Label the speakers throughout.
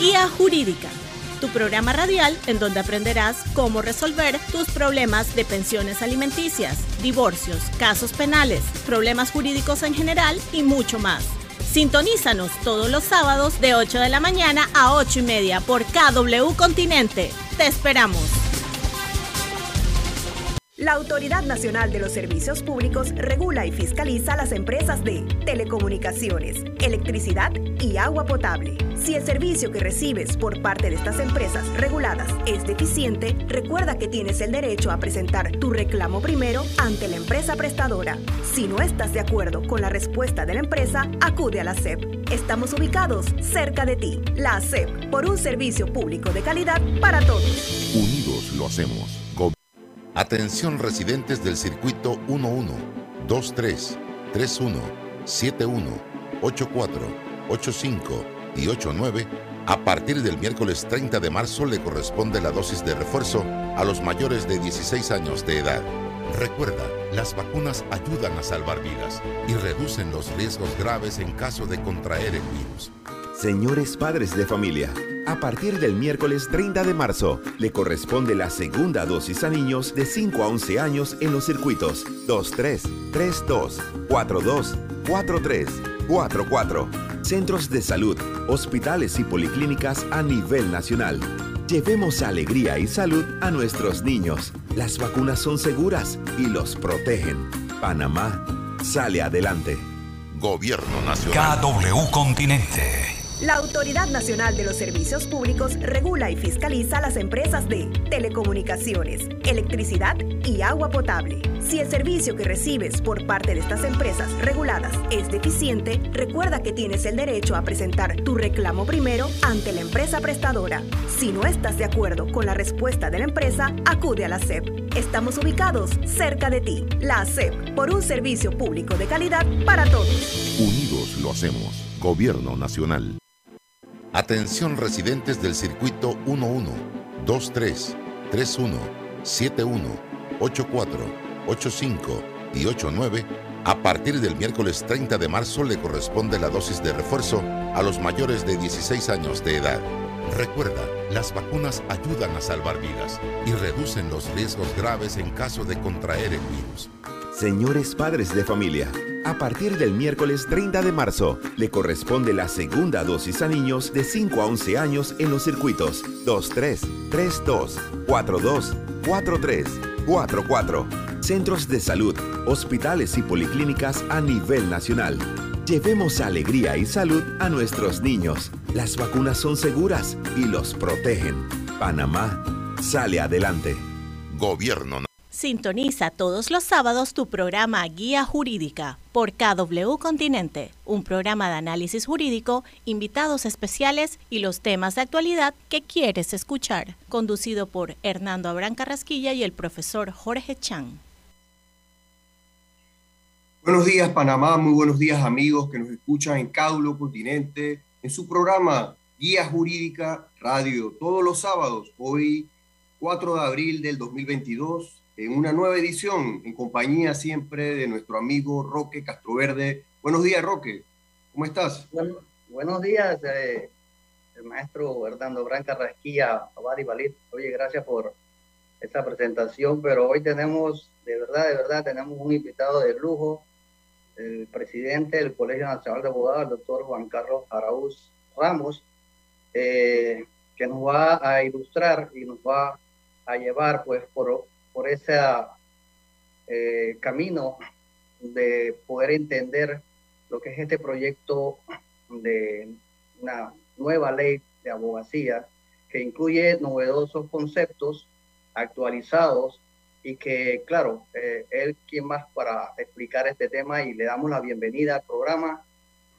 Speaker 1: Guía Jurídica, tu programa radial en donde aprenderás cómo resolver tus problemas de pensiones alimenticias, divorcios, casos penales, problemas jurídicos en general y mucho más. Sintonízanos todos los sábados de 8 de la mañana a 8 y media por KW Continente. Te esperamos.
Speaker 2: La Autoridad Nacional de los Servicios Públicos regula y fiscaliza las empresas de telecomunicaciones, electricidad y agua potable. Si el servicio que recibes por parte de estas empresas reguladas es deficiente, recuerda que tienes el derecho a presentar tu reclamo primero ante la empresa prestadora. Si no estás de acuerdo con la respuesta de la empresa, acude a la SEP. Estamos ubicados cerca de ti. La SEP, por un servicio público de calidad para todos.
Speaker 3: Unidos lo hacemos. Atención residentes del circuito 11, 23, 31, 71, 84, 85 y 89. A partir del miércoles 30 de marzo le corresponde la dosis de refuerzo a los mayores de 16 años de edad. Recuerda, las vacunas ayudan a salvar vidas y reducen los riesgos graves en caso de contraer el virus.
Speaker 4: Señores padres de familia, a partir del miércoles 30 de marzo, le corresponde la segunda dosis a niños de 5 a 11 años en los circuitos 23, 32, 42, 43, 44, centros de salud, hospitales y policlínicas a nivel nacional. Llevemos alegría y salud a nuestros niños. Las vacunas son seguras y los protegen. Panamá sale adelante.
Speaker 3: Gobierno Nacional.
Speaker 5: KW Continente.
Speaker 2: La Autoridad Nacional de los Servicios Públicos regula y fiscaliza las empresas de telecomunicaciones, electricidad y agua potable. Si el servicio que recibes por parte de estas empresas reguladas es deficiente, recuerda que tienes el derecho a presentar tu reclamo primero ante la empresa prestadora. Si no estás de acuerdo con la respuesta de la empresa, acude a la SEP. Estamos ubicados cerca de ti. La SEP, por un servicio público de calidad para todos.
Speaker 3: Unidos lo hacemos. Gobierno Nacional. Atención residentes del circuito 11, 23, 31, 71, 84, 85 y 89. A partir del miércoles 30 de marzo le corresponde la dosis de refuerzo a los mayores de 16 años de edad. Recuerda, las vacunas ayudan a salvar vidas y reducen los riesgos graves en caso de contraer el virus.
Speaker 4: Señores padres de familia, a partir del miércoles 30 de marzo, le corresponde la segunda dosis a niños de 5 a 11 años en los circuitos 23, 32, 42, 43, 44, centros de salud, hospitales y policlínicas a nivel nacional. Llevemos alegría y salud a nuestros niños. Las vacunas son seguras y los protegen. Panamá sale adelante.
Speaker 3: Gobierno
Speaker 1: Sintoniza todos los sábados tu programa Guía Jurídica por KW Continente, un programa de análisis jurídico, invitados especiales y los temas de actualidad que quieres escuchar, conducido por Hernando Abrán Carrasquilla y el profesor Jorge Chan.
Speaker 6: Buenos días Panamá, muy buenos días amigos que nos escuchan en KW Continente, en su programa Guía Jurídica Radio, todos los sábados, hoy 4 de abril del 2022 en una nueva edición, en compañía siempre de nuestro amigo Roque Castroverde. Buenos días, Roque. ¿Cómo estás?
Speaker 7: buenos días, eh, el maestro Hernando Branca Rasquilla, Abadi Balit. Oye, gracias por esta presentación, pero hoy tenemos, de verdad, de verdad, tenemos un invitado de lujo, el presidente del Colegio Nacional de Abogados, el doctor Juan Carlos Araúz Ramos, eh, que nos va a ilustrar y nos va a llevar pues por por ese eh, camino de poder entender lo que es este proyecto de una nueva ley de abogacía que incluye novedosos conceptos actualizados y que, claro, eh, él quien más para explicar este tema y le damos la bienvenida al programa.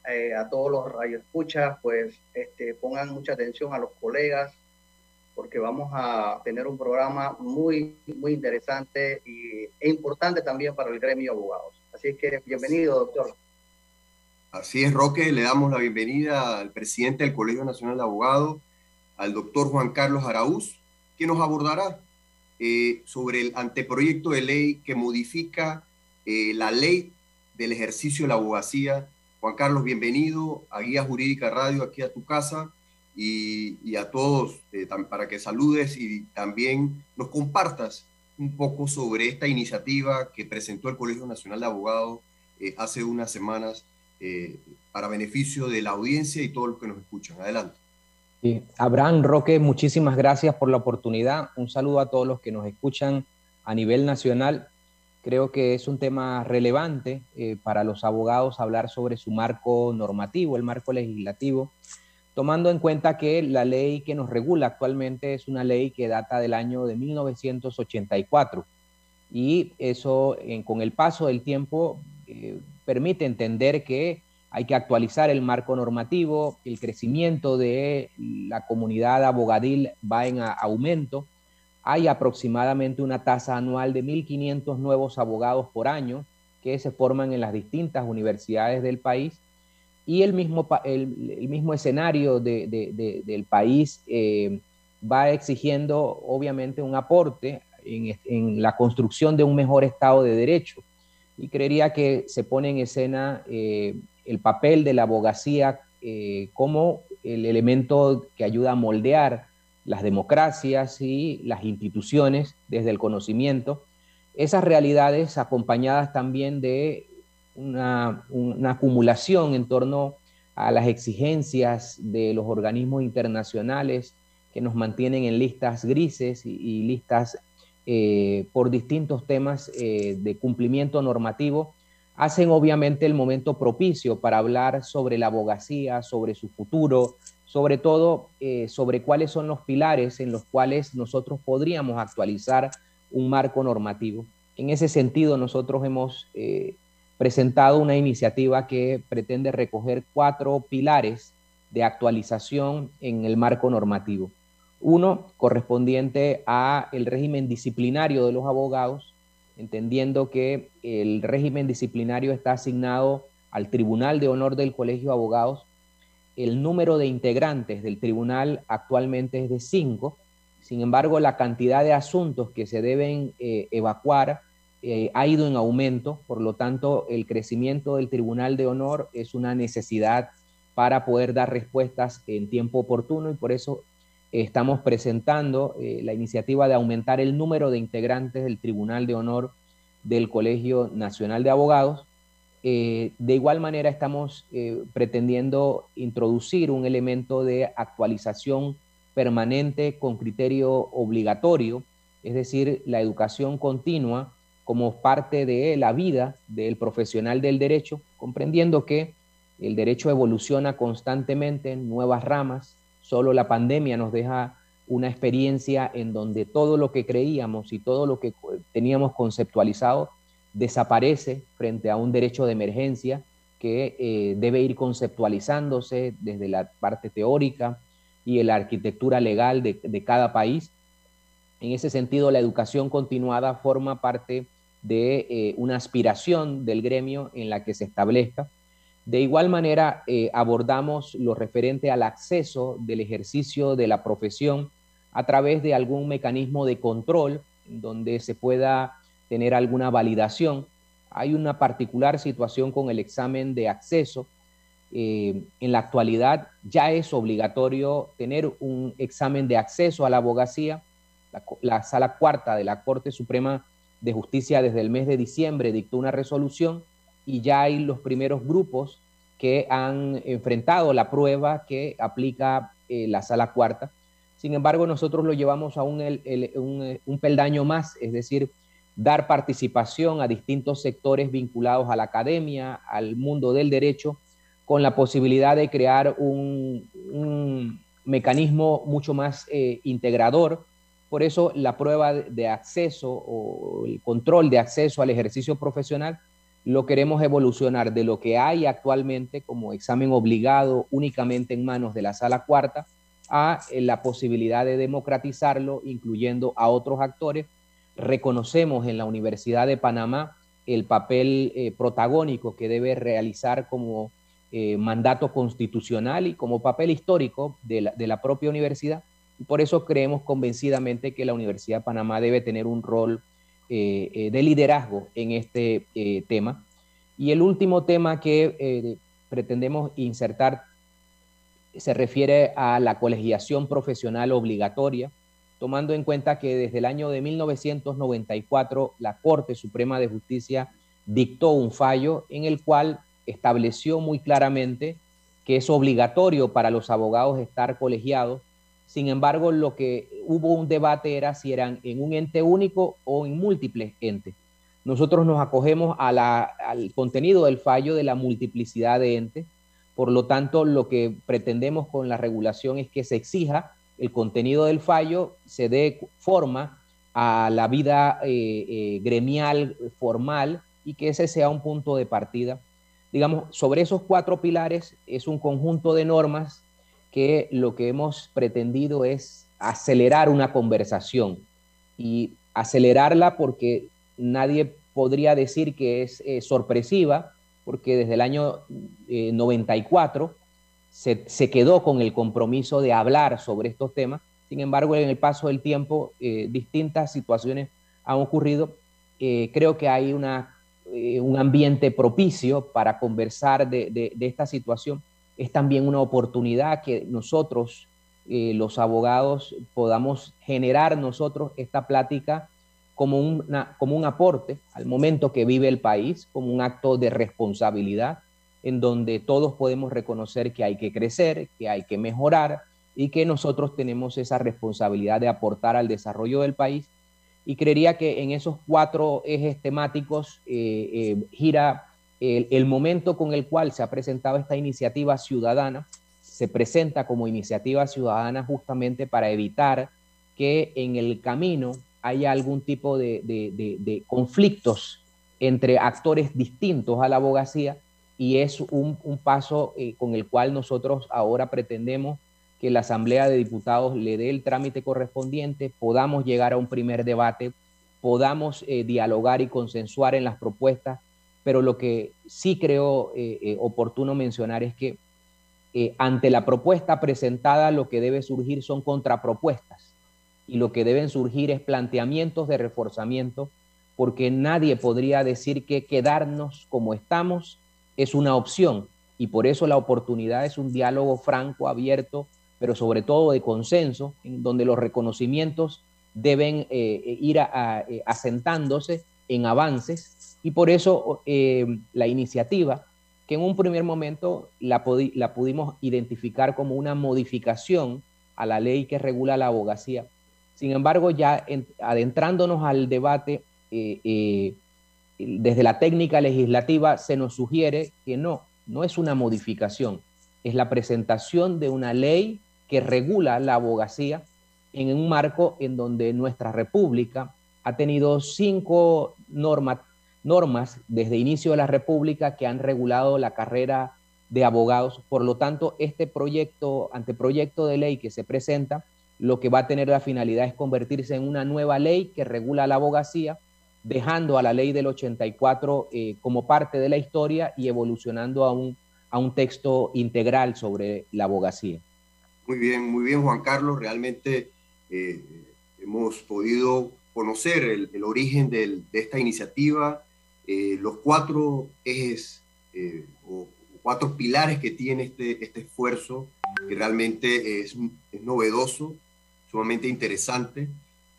Speaker 7: Eh, a todos los radioescuchas, pues este, pongan mucha atención a los colegas, porque vamos a tener un programa muy, muy interesante y, e importante también para el gremio de abogados. Así que bienvenido, doctor.
Speaker 6: Así es, Roque, le damos la bienvenida al presidente del Colegio Nacional de Abogados, al doctor Juan Carlos Araúz, que nos abordará eh, sobre el anteproyecto de ley que modifica eh, la ley del ejercicio de la abogacía. Juan Carlos, bienvenido a Guía Jurídica Radio, aquí a tu casa. Y, a todos eh, para que saludes y también nos compartas un poco sobre esta iniciativa que presentó el Colegio Nacional de Abogados eh, hace unas semanas eh, para beneficio de la audiencia y todos los que nos escuchan. Adelante.
Speaker 8: Abraham Roque, muchísimas gracias por la oportunidad. Un saludo a todos los que nos escuchan a nivel nacional. Creo que es un tema relevante para los abogados hablar sobre su marco normativo, el marco legislativo tomando en cuenta que la ley que nos regula actualmente es una ley que data del año de 1984 y eso con el paso del tiempo eh, permite entender que hay que actualizar el marco normativo, el crecimiento de la comunidad abogadil va en aumento, hay aproximadamente una tasa anual de 1.500 nuevos abogados por año que se forman en las distintas universidades del país y el mismo, el, mismo escenario del país eh, va exigiendo obviamente un aporte en, la construcción de un mejor Estado de Derecho. Y creería que se pone en escena eh, el papel de la abogacía eh, como el elemento que ayuda a moldear las democracias y las instituciones desde el conocimiento. Esas realidades acompañadas también de una, acumulación en torno a las exigencias de los organismos internacionales que nos mantienen en listas grises y, listas eh, por distintos temas eh, de cumplimiento normativo, hacen obviamente el momento propicio para hablar sobre la abogacía, sobre su futuro, sobre todo eh, sobre cuáles son los pilares en los cuales nosotros podríamos actualizar un marco normativo. En ese sentido, nosotros hemos presentado una iniciativa que pretende recoger cuatro pilares de actualización en el marco normativo. Uno, correspondiente a el régimen disciplinario de los abogados, entendiendo que el régimen disciplinario está asignado al Tribunal de Honor del Colegio de Abogados. El número de integrantes del tribunal actualmente es de cinco. Sin embargo, la cantidad de asuntos que se deben eh, evacuar eh, ha ido en aumento, por lo tanto el crecimiento del Tribunal de Honor es una necesidad para poder dar respuestas en tiempo oportuno y por eso estamos presentando eh, la iniciativa de aumentar el número de integrantes del Tribunal de Honor del Colegio Nacional de Abogados. Eh, de igual manera estamos pretendiendo introducir un elemento de actualización permanente con criterio obligatorio, es decir, la educación continua como parte de la vida del profesional del derecho, comprendiendo que el derecho evoluciona constantemente en nuevas ramas, solo la pandemia nos deja una experiencia en donde todo lo que creíamos y todo lo que teníamos conceptualizado desaparece frente a un derecho de emergencia que eh, debe ir conceptualizándose desde la parte teórica y la arquitectura legal de, de cada país. En ese sentido, la educación continuada forma parte de eh, una aspiración del gremio en la que se establezca. De igual manera, eh, abordamos lo referente al acceso del ejercicio de la profesión a través de algún mecanismo de control donde se pueda tener alguna validación. Hay una particular situación con el examen de acceso. Eh, en la actualidad ya es obligatorio tener un examen de acceso a la abogacía. la sala cuarta de la Corte Suprema de Justicia desde el mes de diciembre dictó una resolución y ya hay los primeros grupos que han enfrentado la prueba que aplica eh, la sala cuarta. Sin embargo, nosotros lo llevamos a un, un, peldaño más, es decir, dar participación a distintos sectores vinculados a la academia, al mundo del derecho, con la posibilidad de crear un, mecanismo mucho más eh, integrador por eso la prueba de acceso o el control de acceso al ejercicio profesional lo queremos evolucionar de lo que hay actualmente como examen obligado únicamente en manos de la sala cuarta a eh, la posibilidad de democratizarlo, incluyendo a otros actores. Reconocemos en la Universidad de Panamá el papel eh, protagónico que debe realizar como eh, mandato constitucional y como papel histórico de la, de la propia universidad por eso creemos convencidamente que la Universidad de Panamá debe tener un rol eh, eh, de liderazgo en este eh, tema. Y el último tema que pretendemos insertar se refiere a la colegiación profesional obligatoria, tomando en cuenta que desde el año de 1994 la Corte Suprema de Justicia dictó un fallo en el cual estableció muy claramente que es obligatorio para los abogados estar colegiados. Sin embargo, lo que hubo un debate era si eran en un ente único o en múltiples entes. Nosotros nos acogemos al contenido del fallo de la multiplicidad de entes. Por lo tanto, lo que pretendemos con la regulación es que se exija el contenido del fallo, se dé forma a la vida eh, eh, gremial formal y que ese sea un punto de partida. Digamos, sobre esos cuatro pilares es un conjunto de normas que lo que hemos pretendido es acelerar una conversación y acelerarla porque nadie podría decir que es eh, sorpresiva, porque desde el año 94 eh, se, se, quedó con el compromiso de hablar sobre estos temas. Sin embargo, en el paso del tiempo, eh, distintas situaciones han ocurrido. creo que hay una, un ambiente propicio para conversar de, de, de, esta situación. Es también una oportunidad que nosotros, los abogados, podamos generar nosotros esta plática como, una, como un aporte al momento que vive el país, como un acto de responsabilidad, en donde todos podemos reconocer que hay que crecer, que hay que mejorar y que nosotros tenemos esa responsabilidad de aportar al desarrollo del país. Y creería que en esos cuatro ejes temáticos eh, eh, gira el, momento con el cual se ha presentado esta iniciativa ciudadana, se presenta como iniciativa ciudadana justamente para evitar que en el camino haya algún tipo de, conflictos entre actores distintos a la abogacía y es un, paso eh, con el cual nosotros ahora pretendemos que la Asamblea de Diputados le dé el trámite correspondiente, podamos llegar a un primer debate, podamos eh, dialogar y consensuar en las propuestas, pero lo que sí creo eh, oportuno mencionar es que ante la propuesta presentada lo que debe surgir son contrapropuestas. Y lo que deben surgir es planteamientos de reforzamiento, porque nadie podría decir que quedarnos como estamos es una opción. Y por eso la oportunidad es un diálogo franco, abierto, pero sobre todo de consenso, en donde los reconocimientos deben eh, ir eh, asentándose en avances y por eso eh, la iniciativa, que en un primer momento la, la pudimos identificar como una modificación a la ley que regula la abogacía, sin embargo, ya adentrándonos al debate, eh, eh, desde la técnica legislativa se nos sugiere que no, no es una modificación, es la presentación de una ley que regula la abogacía en un marco en donde nuestra república ha tenido cinco normas desde inicio de la república que han regulado la carrera de abogados. Por lo tanto, este proyecto, anteproyecto de ley que se presenta, lo que va a tener la finalidad es convertirse en una nueva ley que regula la abogacía, dejando a la ley del 84 eh, como parte de la historia y evolucionando a un, a un texto integral sobre la abogacía.
Speaker 6: Muy bien, muy bien Juan Carlos, realmente eh, hemos podido conocer el, origen de esta iniciativa, eh, los cuatro ejes o cuatro pilares que tiene este, este esfuerzo, que realmente es, es novedoso, sumamente interesante,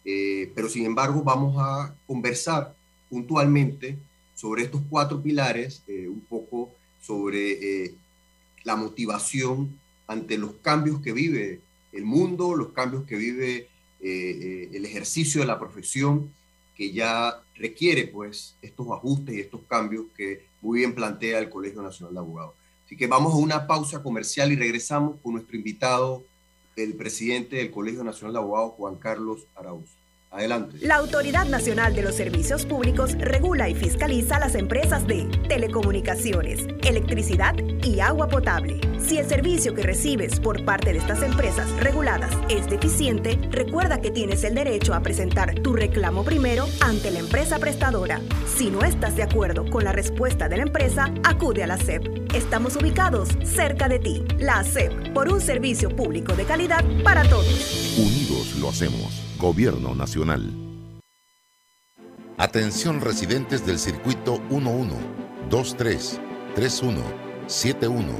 Speaker 6: eh, pero sin embargo vamos a conversar puntualmente sobre estos cuatro pilares, eh, un poco sobre eh, la motivación ante los cambios que vive el mundo, los cambios que vive el ejercicio de la profesión, que ya requiere pues estos ajustes y estos cambios que muy bien plantea el Colegio Nacional de Abogados. Así que vamos a una pausa comercial y regresamos con nuestro invitado el presidente del Colegio Nacional de Abogados, Juan Carlos Arauz. Adelante.
Speaker 2: La Autoridad Nacional de los Servicios Públicos regula y fiscaliza las empresas de telecomunicaciones, electricidad y agua potable. Si el servicio que recibes por parte de estas empresas reguladas es deficiente, recuerda que tienes el derecho a presentar tu reclamo primero ante la empresa prestadora. Si no estás de acuerdo con la respuesta de la empresa, acude a la SEP. Estamos ubicados cerca de ti. La SEP, por un servicio público de calidad para todos.
Speaker 3: Unidos lo hacemos. Gobierno Nacional. Atención residentes del circuito 11, 23, 31, 71,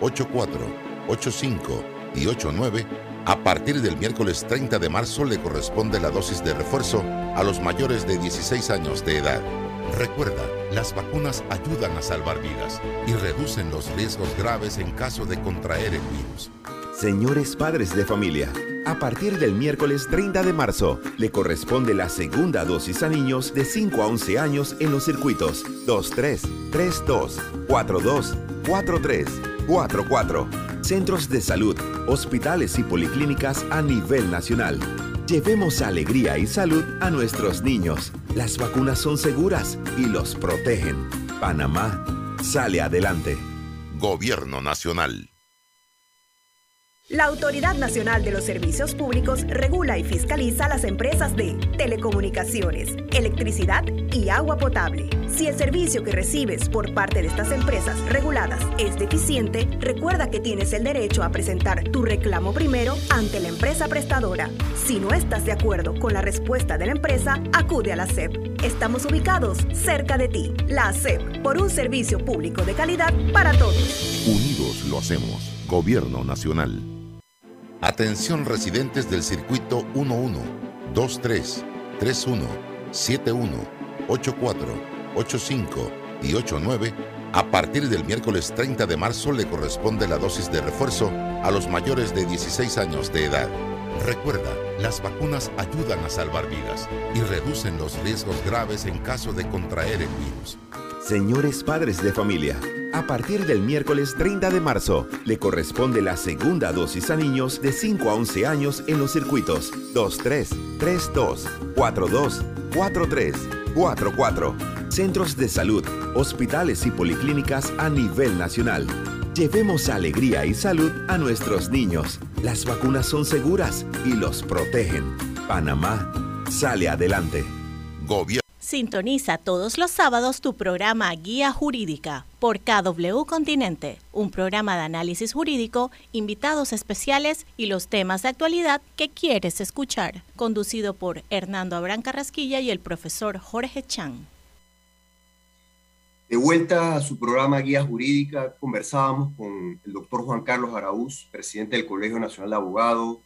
Speaker 3: 84, 85 y 89, a partir del miércoles 30 de marzo le corresponde la dosis de refuerzo a los mayores de 16 años de edad. Recuerda, las vacunas ayudan a salvar vidas y reducen los riesgos graves en caso de contraer el virus.
Speaker 4: Señores padres de familia, a partir del miércoles 30 de marzo le corresponde la segunda dosis a niños de 5 a 11 años en los circuitos 23, 32, 42, 43, 44, centros de salud, hospitales y policlínicas a nivel nacional. Llevemos alegría y salud a nuestros niños. Las vacunas son seguras y los protegen. Panamá sale adelante.
Speaker 3: Gobierno Nacional.
Speaker 2: La Autoridad Nacional de los Servicios Públicos regula y fiscaliza las empresas de telecomunicaciones, electricidad y agua potable. Si el servicio que recibes por parte de estas empresas reguladas es deficiente, recuerda que tienes el derecho a presentar tu reclamo primero ante la empresa prestadora. Si no estás de acuerdo con la respuesta de la empresa, acude a la SEP. Estamos ubicados cerca de ti. La SEP, por un servicio público de calidad para todos.
Speaker 3: Unidos lo hacemos. Gobierno Nacional. Atención residentes del circuito 11, 23, 31, 71, 84, 85 y 89. A partir del miércoles 30 de marzo le corresponde la dosis de refuerzo a los mayores de 16 años de edad. Recuerda, las vacunas ayudan a salvar vidas y reducen los riesgos graves en caso de contraer el virus.
Speaker 4: Señores padres de familia, a partir del miércoles 30 de marzo le corresponde la segunda dosis a niños de 5 a 11 años en los circuitos 23, 32, 42, 43, 44, centros de salud, hospitales y policlínicas a nivel nacional. Llevemos alegría y salud a nuestros niños. Las vacunas son seguras y los protegen. Panamá sale adelante.
Speaker 3: Gobierno.
Speaker 1: Sintoniza todos los sábados tu programa Guía Jurídica por KW Continente, un programa de análisis jurídico, invitados especiales y los temas de actualidad que quieres escuchar, conducido por Hernando Abrán Carrasquilla y el profesor Jorge Chan.
Speaker 6: De vuelta a su programa Guía Jurídica, conversábamos con el doctor Juan Carlos Araúz, presidente del Colegio Nacional de Abogados,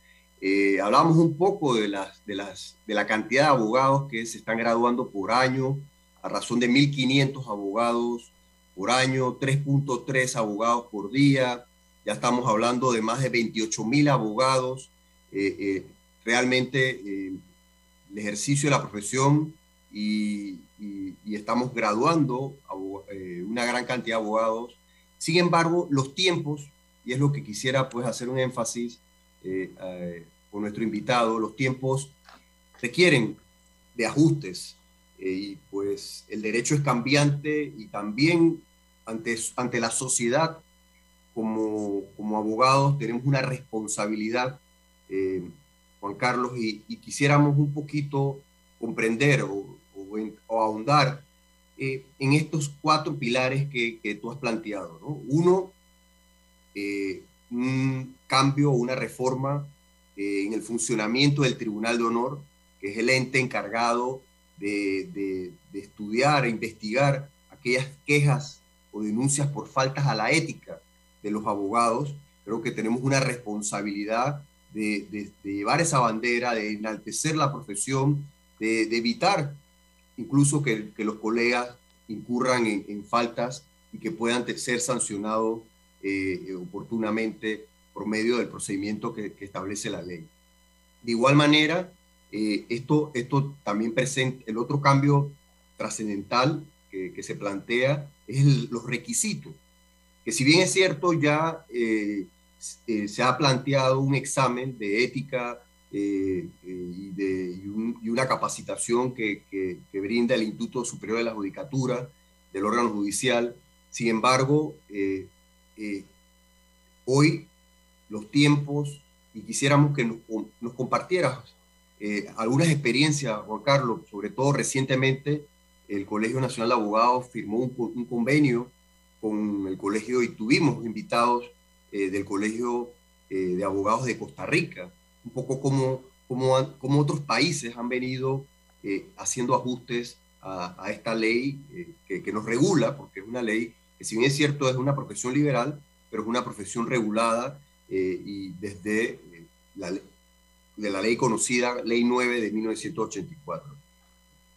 Speaker 6: eh, hablamos un poco de, las, de, las, de la cantidad de abogados que se están graduando por año, a razón de 1.500 abogados por año, 3.3 abogados por día, ya estamos hablando de más de 28.000 abogados. Eh, eh, realmente el ejercicio de la profesión y, estamos graduando una gran cantidad de abogados. Sin embargo, los tiempos, y es lo que quisiera pues hacer un énfasis, con nuestro invitado, los tiempos requieren de ajustes eh, y pues el derecho es cambiante y también ante, ante la sociedad como, como abogados tenemos una responsabilidad, eh, Juan Carlos, y, quisiéramos un poquito comprender o, o, ahondar en estos cuatro pilares que, tú has planteado. ¿no? Uno, un cambio, una reforma eh, en el funcionamiento del Tribunal de Honor, que es el ente encargado de, estudiar e investigar aquellas quejas o denuncias por faltas a la ética de los abogados. Creo que tenemos una responsabilidad de, llevar esa bandera, de enaltecer la profesión, de, evitar incluso que, los colegas incurran en, faltas y que puedan ser sancionados eh, oportunamente por medio del procedimiento que, establece la ley. De igual manera, eh, esto, esto también presenta, el otro cambio trascendental que, se plantea es los requisitos, que si bien es cierto ya eh, eh, se ha planteado un examen de ética y, una capacitación que, brinda el Instituto Superior de la Judicatura del órgano judicial, sin embargo, hoy los tiempos y quisiéramos que nos, nos compartieras eh, algunas experiencias, Juan Carlos, sobre todo recientemente el Colegio Nacional de Abogados firmó un, convenio con el colegio y tuvimos invitados eh, del Colegio eh, de Abogados de Costa Rica, un poco como, como, otros países han venido haciendo ajustes a, a esta ley que, que, nos regula, porque es una ley que si bien es cierto es una profesión liberal, pero es una profesión regulada y desde la, de la ley conocida, Ley 9 de 1984.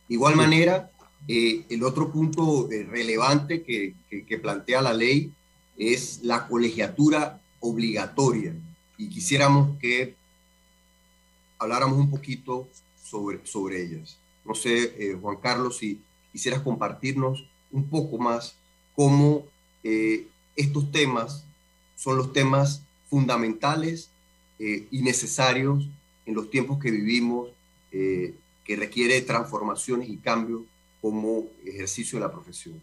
Speaker 6: De igual manera, el otro punto relevante que, que plantea la ley es la colegiatura obligatoria y quisiéramos que habláramos un poquito sobre, sobre ellas. No sé, eh, Juan Carlos, si quisieras compartirnos un poco más cómo eh, estos temas son los temas fundamentales eh, y necesarios en los tiempos que vivimos, que requiere transformaciones y cambios como ejercicio de la profesión.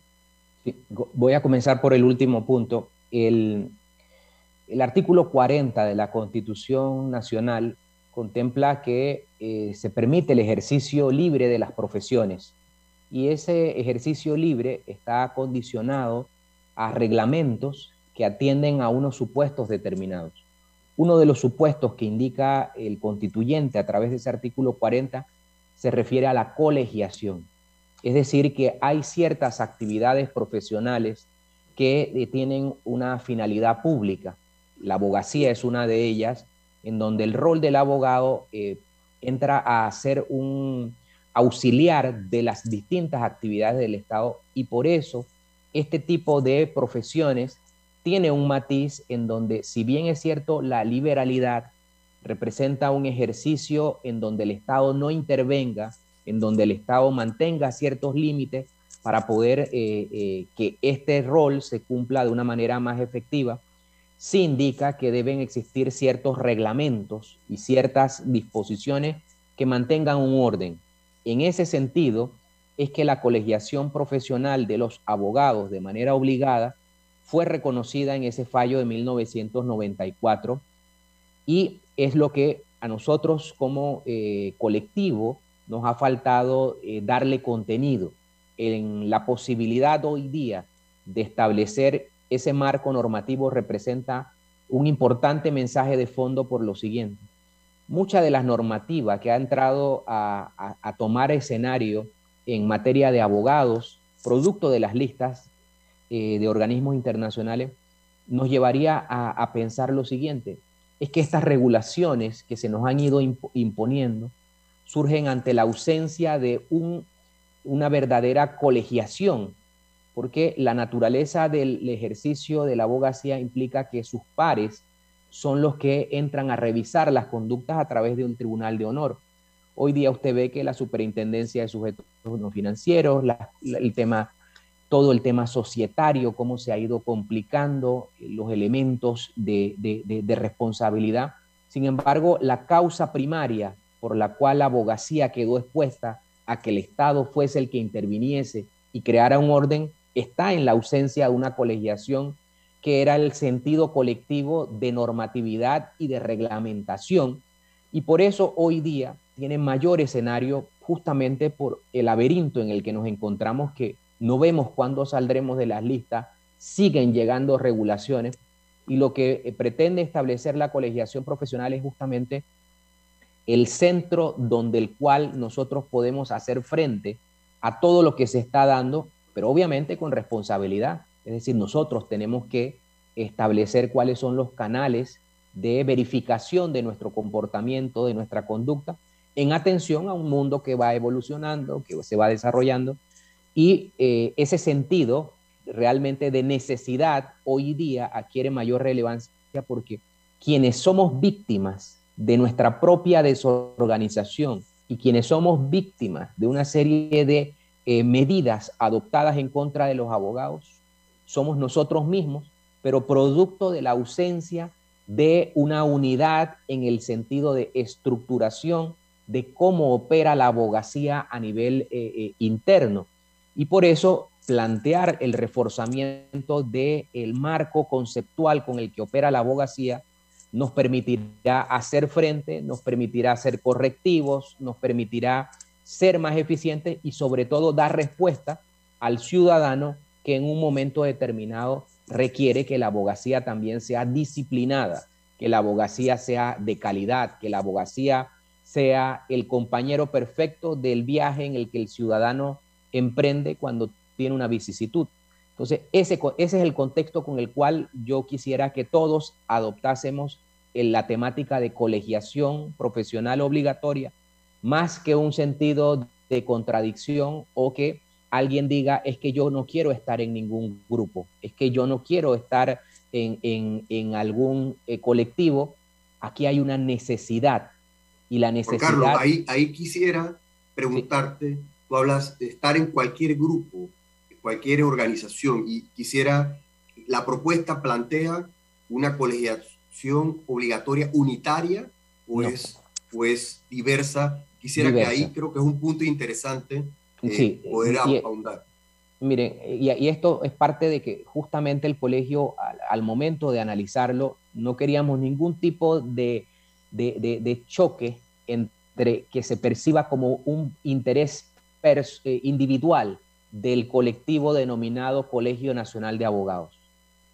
Speaker 8: voy a comenzar por el último punto. El, el artículo 40 de la Constitución Nacional contempla que eh, se permite el ejercicio libre de las profesiones y ese ejercicio libre está condicionado a reglamentos que atienden a unos supuestos determinados. Uno de los supuestos que indica el constituyente a través de ese artículo 40 se refiere a la colegiación. Es decir, que hay ciertas actividades profesionales que eh, tienen una finalidad pública. La abogacía es una de ellas en donde el rol del abogado eh, entra a ser un auxiliar de las distintas actividades del Estado y por eso este tipo de profesiones tiene un matiz en donde, si bien es cierto, la liberalidad representa un ejercicio en donde el Estado no intervenga, en donde el Estado mantenga ciertos límites para poder eh, eh, que este rol se cumpla de una manera más efectiva, sí indica que deben existir ciertos reglamentos y ciertas disposiciones que mantengan un orden. En ese sentido, es que la colegiación profesional de los abogados de manera obligada fue reconocida en ese fallo de 1994 y es lo que a nosotros como eh, colectivo nos ha faltado eh, darle contenido en la posibilidad hoy día de establecer ese marco normativo representa un importante mensaje de fondo por lo siguiente. Mucha de las normativas que ha entrado a, tomar escenario en materia de abogados, producto de las listas eh, de organismos internacionales, nos llevaría a, pensar lo siguiente, es que estas regulaciones que se nos han ido imponiendo surgen ante la ausencia de una verdadera colegiación porque la naturaleza del ejercicio de la abogacía implica que sus pares son los que entran a revisar las conductas a través de un tribunal de honor. Hoy día usted ve que la superintendencia de sujetos no financieros, el tema, todo el tema societario, cómo se ha ido complicando eh, los elementos de, de responsabilidad. Sin embargo, la causa primaria por la cual la abogacía quedó expuesta a que el Estado fuese el que interviniese y creara un orden está en la ausencia de una colegiación que era el sentido colectivo de normatividad y de reglamentación. Y por eso hoy día tiene mayor escenario justamente por el laberinto en el que nos encontramos, que no vemos cuándo saldremos de las listas, siguen llegando regulaciones y lo que eh, pretende establecer la colegiación profesional es justamente el centro donde el cual nosotros podemos hacer frente a todo lo que se está dando pero obviamente con responsabilidad. Es decir, nosotros tenemos que establecer cuáles son los canales de verificación de nuestro comportamiento, de nuestra conducta, en atención a un mundo que va evolucionando, que se va desarrollando, y eh, ese sentido realmente de necesidad hoy día adquiere mayor relevancia porque quienes somos víctimas de nuestra propia desorganización y quienes somos víctimas de una serie de eh, medidas adoptadas en contra de los abogados somos nosotros mismos, pero producto de la ausencia de una unidad en el sentido de estructuración de cómo opera la abogacía a nivel eh, interno. Y por eso plantear el reforzamiento del el marco conceptual con el que opera la abogacía nos permitirá hacer frente, nos permitirá hacer correctivos, nos permitirá ser más eficiente y sobre todo dar respuesta al ciudadano que en un momento determinado requiere que la abogacía también sea disciplinada, que la abogacía sea de calidad, que la abogacía sea el compañero perfecto del viaje en el que el ciudadano emprende cuando tiene una vicisitud. Entonces, ese, ese es el contexto con el cual yo quisiera que todos adoptásemos la temática de colegiación profesional obligatoria, más que un sentido de contradicción o que alguien diga, es que yo no quiero estar en ningún grupo, es que yo no quiero estar en, algún eh, colectivo, aquí hay una necesidad. Y la necesidad...
Speaker 6: Carlos, ahí, ahí quisiera preguntarte, tú hablas de estar en cualquier grupo, cualquier organización, y quisiera, la propuesta plantea una colegiación obligatoria unitaria o, es, diversa. Quisiera que ahí creo que es un punto interesante eh, poder ahondar.
Speaker 8: Miren, y, esto es parte de que justamente el colegio, al, momento de analizarlo, no queríamos ningún tipo de, choque entre que se perciba como un interés individual del colectivo denominado Colegio Nacional de Abogados,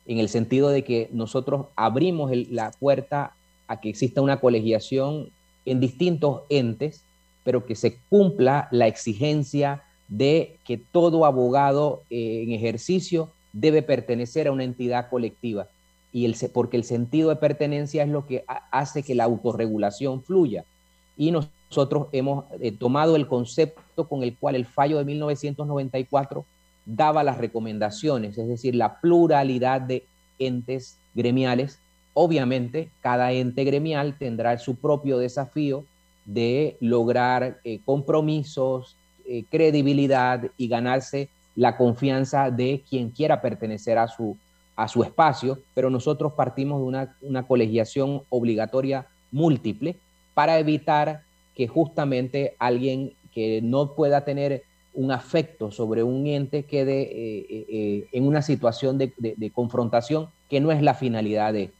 Speaker 8: en el sentido de que nosotros abrimos la puerta a que exista una colegiación en distintos entes, pero que se cumpla la exigencia de que todo abogado eh, en ejercicio debe pertenecer a una entidad colectiva, y el, porque el sentido de pertenencia es lo que hace que la autorregulación fluya. Y nosotros hemos eh, tomado el concepto con el cual el fallo de 1994 daba las recomendaciones, es decir, la pluralidad de entes gremiales. Obviamente, cada ente gremial tendrá su propio desafío de lograr eh, compromisos, eh, credibilidad y ganarse la confianza de quien quiera pertenecer a su, a su espacio, pero nosotros partimos de una, una colegiación obligatoria múltiple para evitar que justamente alguien que no pueda tener un afecto sobre un ente quede eh, eh, en una situación de, de, confrontación que no es la finalidad de esto.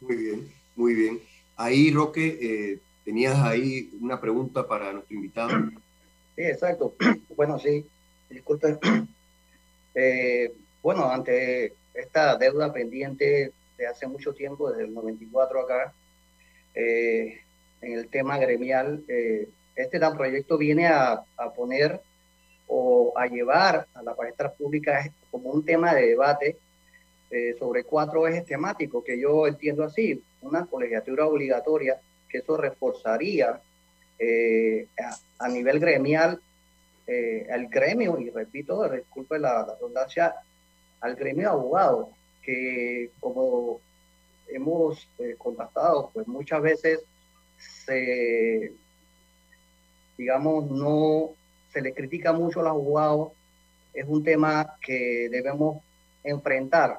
Speaker 6: Muy bien, muy bien. Ahí, Roque, tenías ahí una pregunta para nuestro invitado.
Speaker 7: Sí, exacto. Bueno, sí, disculpen. Eh, bueno, ante esta deuda pendiente de hace mucho tiempo, desde el 94 acá, eh, en el tema gremial, eh, este gran proyecto viene a, a, poner o a llevar a la palestra pública como un tema de debate sobre cuatro ejes temáticos que yo entiendo así. Una colegiatura obligatoria, que eso reforzaría eh, a, nivel gremial, eh, al gremio, y repito, disculpe la, redundancia, al gremio de abogados, que como hemos eh, contactado, pues muchas veces se, digamos, no se le critica mucho a los abogados, es un tema que debemos enfrentar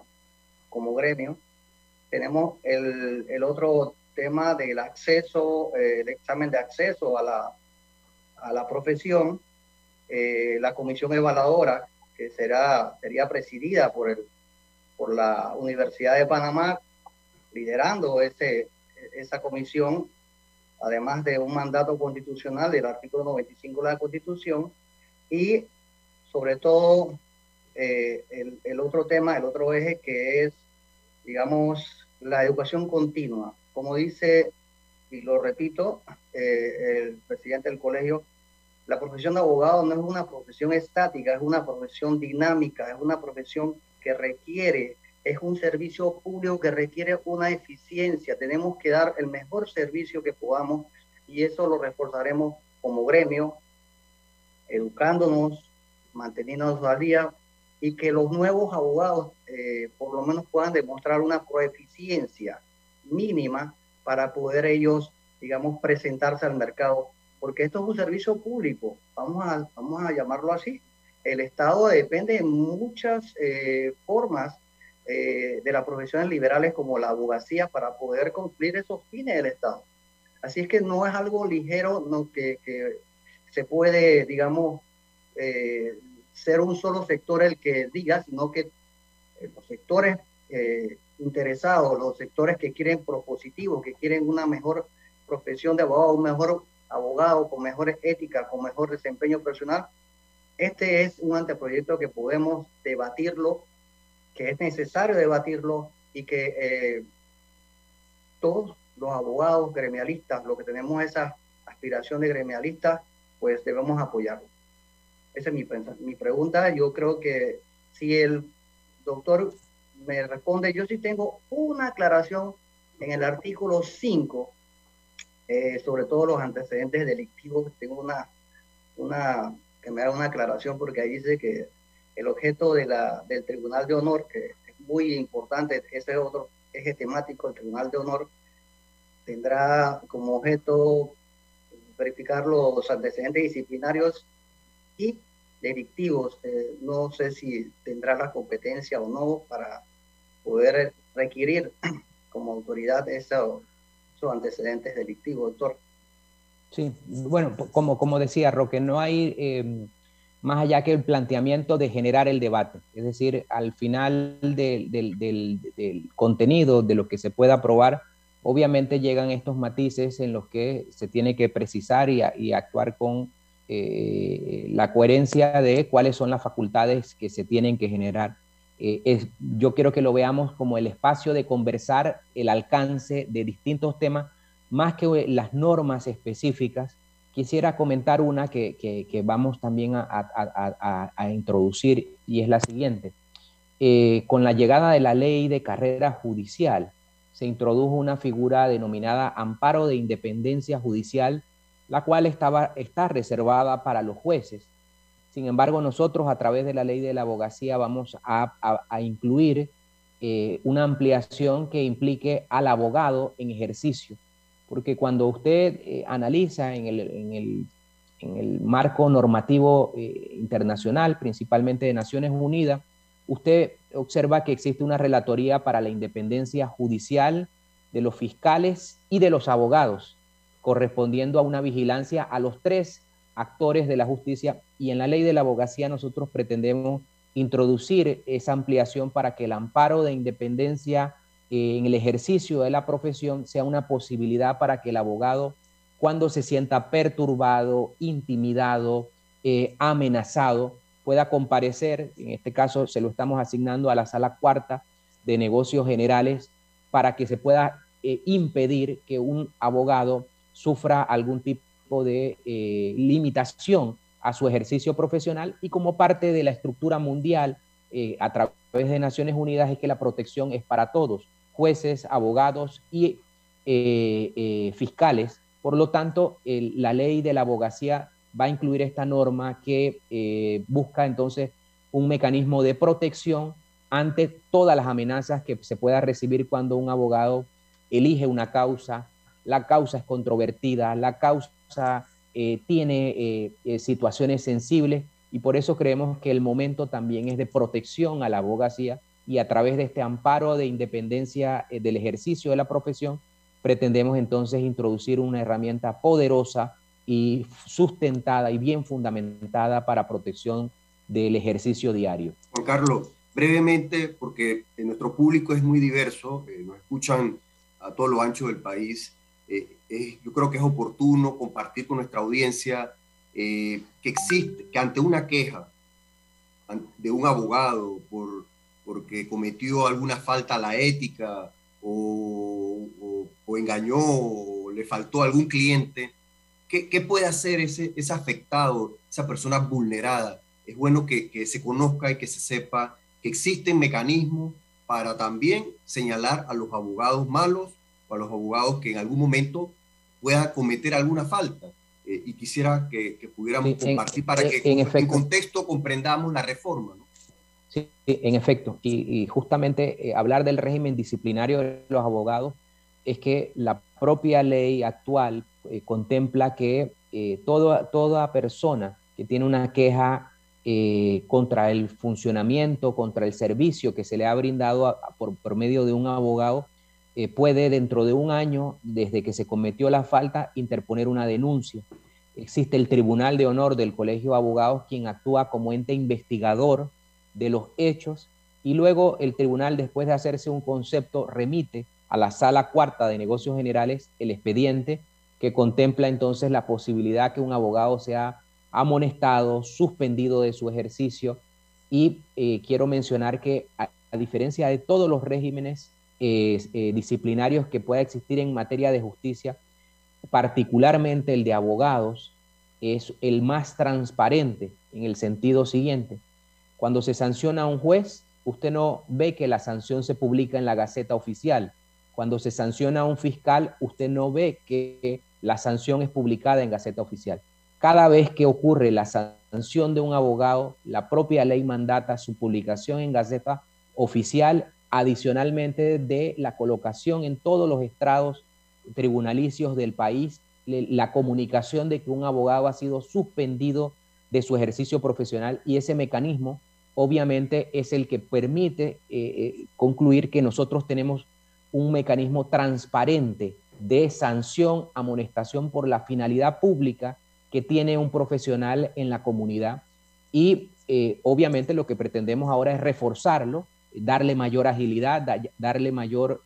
Speaker 7: como gremio. Tenemos el, el otro tema del acceso, eh, el examen de acceso a la, a la profesión, eh, la comisión evaluadora, que será, sería presidida por, el, por la Universidad de Panamá, liderando ese, esa comisión, además de un mandato constitucional del artículo 95 de la Constitución, y sobre todo eh, el, el otro tema, el otro eje que es, digamos, la educación continua, como dice, y lo repito, eh, el presidente del colegio, la profesión de abogado no es una profesión estática, es una profesión dinámica, es una profesión que requiere, es un servicio público que requiere una eficiencia. Tenemos que dar el mejor servicio que podamos y eso lo reforzaremos como gremio, educándonos, manteniéndonos al día y que los nuevos abogados eh, por lo menos puedan demostrar una proeficiencia mínima para poder ellos, digamos, presentarse al mercado, porque esto es un servicio público, vamos a, vamos a llamarlo así. El Estado depende de muchas eh, formas eh, de las profesiones liberales como la abogacía para poder cumplir esos fines del Estado. Así es que no es algo ligero no, que, que se puede, digamos, eh, ser un solo sector el que diga, sino que los sectores interesados, los sectores que quieren propositivos, que quieren una mejor profesión de abogado, un mejor abogado con mejores éticas, con mejor desempeño personal, este es un anteproyecto que podemos debatirlo, que es necesario debatirlo y que eh, todos los abogados gremialistas, los que tenemos esa aspiración de gremialistas, pues debemos apoyarlo. Esa es mi, mi pregunta. Yo creo que si el doctor me responde, yo sí tengo una aclaración en el artículo 5, eh, sobre todo los antecedentes delictivos, tengo una, una, que me haga una aclaración porque ahí dice que el objeto de la, del Tribunal de Honor, que es muy importante, ese otro eje temático, el Tribunal de Honor, tendrá como objeto verificar los antecedentes disciplinarios y delictivos. Eh, no sé si tendrá la competencia o no para poder requerir como autoridad esos, antecedentes delictivos, doctor.
Speaker 8: Sí, bueno, como, como decía Roque, no hay em, más allá que el planteamiento de generar el debate. Es decir, al final del, contenido de lo que se pueda aprobar, obviamente llegan estos matices en los que se tiene que precisar y, actuar con eh, la coherencia de cuáles son las facultades que se tienen que generar. Eh, yo quiero que lo veamos como el espacio de conversar el alcance de distintos temas, más que las normas específicas. Quisiera comentar una que, vamos también a, introducir y es la siguiente. Eh, con la llegada de la ley de carrera judicial, se introdujo una figura denominada amparo de independencia judicial, la cual estaba, está reservada para los jueces. Sin embargo, nosotros a través de la ley de la abogacía vamos a, incluir eh, una ampliación que implique al abogado en ejercicio, porque cuando usted eh, analiza en el, marco normativo eh, internacional, principalmente de Naciones Unidas, usted observa que existe una relatoría para la independencia judicial de los fiscales y de los abogados, correspondiendo a una vigilancia a los tres actores de la justicia. Y en la ley de la abogacía nosotros pretendemos introducir esa ampliación para que el amparo de independencia en el ejercicio de la profesión sea una posibilidad para que el abogado, cuando se sienta perturbado, intimidado, eh, amenazado, pueda comparecer, en este caso se lo estamos asignando a la sala cuarta de negocios generales, para que se pueda eh, impedir que un abogado sufra algún tipo de eh, limitación a su ejercicio profesional y como parte de la estructura mundial eh, a través de Naciones Unidas es que la protección es para todos, jueces, abogados y fiscales. Por lo tanto, la ley de la abogacía va a incluir esta norma que eh, busca entonces un mecanismo de protección ante todas las amenazas que se pueda recibir cuando un abogado elige una causa, la causa es controvertida, la causa eh, tiene eh, situaciones sensibles y por eso creemos que el momento también es de protección a la abogacía y a través de este amparo de independencia del ejercicio de la profesión pretendemos entonces introducir una herramienta poderosa y sustentada y bien fundamentada para protección del ejercicio diario.
Speaker 6: Juan Carlos, brevemente, porque nuestro público es muy diverso, eh, nos escuchan a todo lo ancho del país, eh, yo creo que es oportuno compartir con nuestra audiencia eh, que existe, que ante una queja de un abogado por, porque cometió alguna falta a la ética o, engañó o le faltó a algún cliente, ¿Qué, puede hacer ese, ese, afectado, esa persona vulnerada? Es bueno que, que, se conozca y que se sepa que existen mecanismos para también señalar a los abogados malos o a los abogados que en algún momento puedan cometer alguna falta. Eh, y quisiera que, que pudiéramos compartir para que en, contexto comprendamos la reforma. ¿no?
Speaker 8: Sí, en efecto. Y, justamente eh, hablar del régimen disciplinario de los abogados es que la propia ley actual eh, contempla que eh, toda, toda persona que tiene una queja eh, contra el funcionamiento, contra el servicio que se le ha brindado por, por, medio de un abogado, puede dentro de un año, desde que se cometió la falta, interponer una denuncia. Existe el Tribunal de Honor del Colegio de Abogados, quien actúa como ente investigador de los hechos, y luego el tribunal, después de hacerse un concepto, remite a la sala cuarta de negocios generales el expediente que contempla entonces la posibilidad que un abogado sea amonestado, suspendido de su ejercicio. Y eh, quiero mencionar que a, diferencia de todos los regímenes eh, eh, disciplinarios que pueda existir en materia de justicia, particularmente el de abogados, es el más transparente en el sentido siguiente. Cuando se sanciona a un juez, usted no ve que la sanción se publica en la Gaceta Oficial. Cuando se sanciona a un fiscal, usted no ve que la sanción es publicada en Gaceta Oficial. Cada vez que ocurre la sanción de un abogado, la propia ley mandata su publicación en Gaceta Oficial, adicionalmente de la colocación en todos los estrados tribunalicios del país, la comunicación de que un abogado ha sido suspendido de su ejercicio profesional y ese mecanismo obviamente es el que permite eh, eh, concluir que nosotros tenemos un mecanismo transparente de sanción, amonestación por la finalidad pública que tiene un profesional en la comunidad. Y eh, obviamente lo que pretendemos ahora es reforzarlo, darle mayor agilidad, darle mayor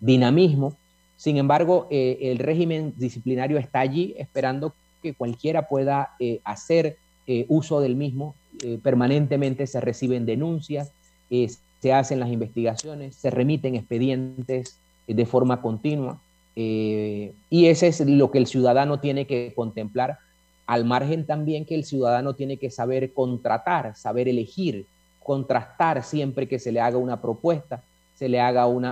Speaker 8: dinamismo. Sin embargo, el régimen disciplinario está allí esperando que cualquiera pueda hacer uso del mismo eh, permanentemente se reciben denuncias, eh, se hacen las investigaciones, se remiten expedientes eh, de forma continua. y ese es lo que el ciudadano tiene que contemplar, al margen también que el ciudadano tiene que saber contratar, saber elegir, contrastar siempre que se le haga una propuesta, se le haga un,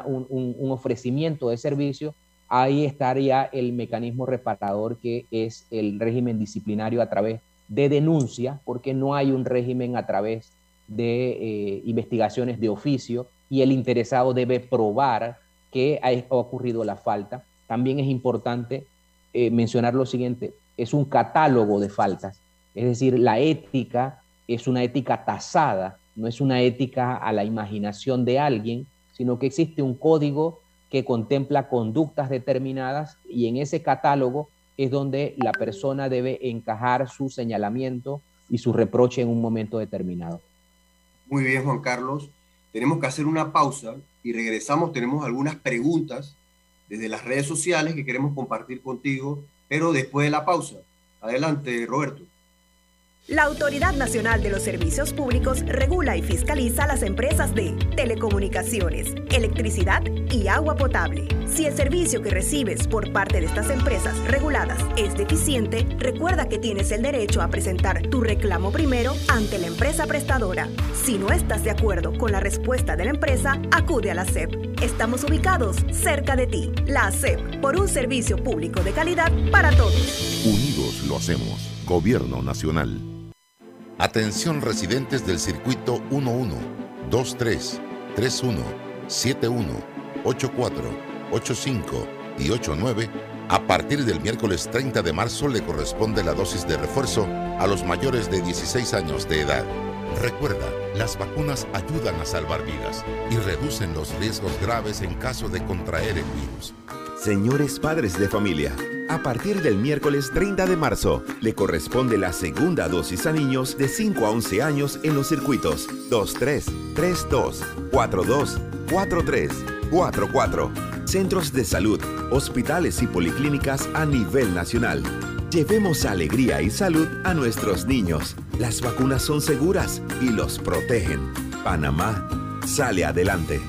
Speaker 8: ofrecimiento de servicio, ahí estaría el mecanismo reparador que es el régimen disciplinario a través de denuncia, porque no hay un régimen a través de eh, investigaciones de oficio y el interesado debe probar que ha ocurrido la falta. También es importante eh, mencionar lo siguiente, es un catálogo de faltas, es decir, la ética es una ética tasada, no es una ética a la imaginación de alguien, sino que existe un código que contempla conductas determinadas y en ese catálogo es donde la persona debe encajar su señalamiento y su reproche en un momento determinado.
Speaker 6: Muy bien, Juan Carlos. Tenemos que hacer una pausa y regresamos. Tenemos algunas preguntas desde las redes sociales que queremos compartir contigo, pero después de la pausa. Adelante, Roberto.
Speaker 2: La Autoridad Nacional de los Servicios Públicos regula y fiscaliza las empresas de telecomunicaciones, electricidad y agua potable. Si el servicio que recibes por parte de estas empresas reguladas es deficiente, recuerda que tienes el derecho a presentar tu reclamo primero ante la empresa prestadora. Si no estás de acuerdo con la respuesta de la empresa, acude a la SEP. Estamos ubicados cerca de ti. La SEP, por un servicio público de calidad para todos.
Speaker 3: Unidos lo hacemos. Gobierno Nacional. Atención residentes del circuito 11, 23, 31, 71, 84, 85 y 89. A partir del miércoles 30 de marzo le corresponde la dosis de refuerzo a los mayores de 16 años de edad. Recuerda, las vacunas ayudan a salvar vidas y reducen los riesgos graves en caso de contraer el virus.
Speaker 4: Señores padres de familia, a partir del miércoles 30 de marzo le corresponde la segunda dosis a niños de 5 a 11 años en los circuitos 23, 32, 42, 43, 44, centros de salud, hospitales y policlínicas a nivel nacional. Llevemos alegría y salud a nuestros niños. Las vacunas son seguras y los protegen. Panamá sale adelante.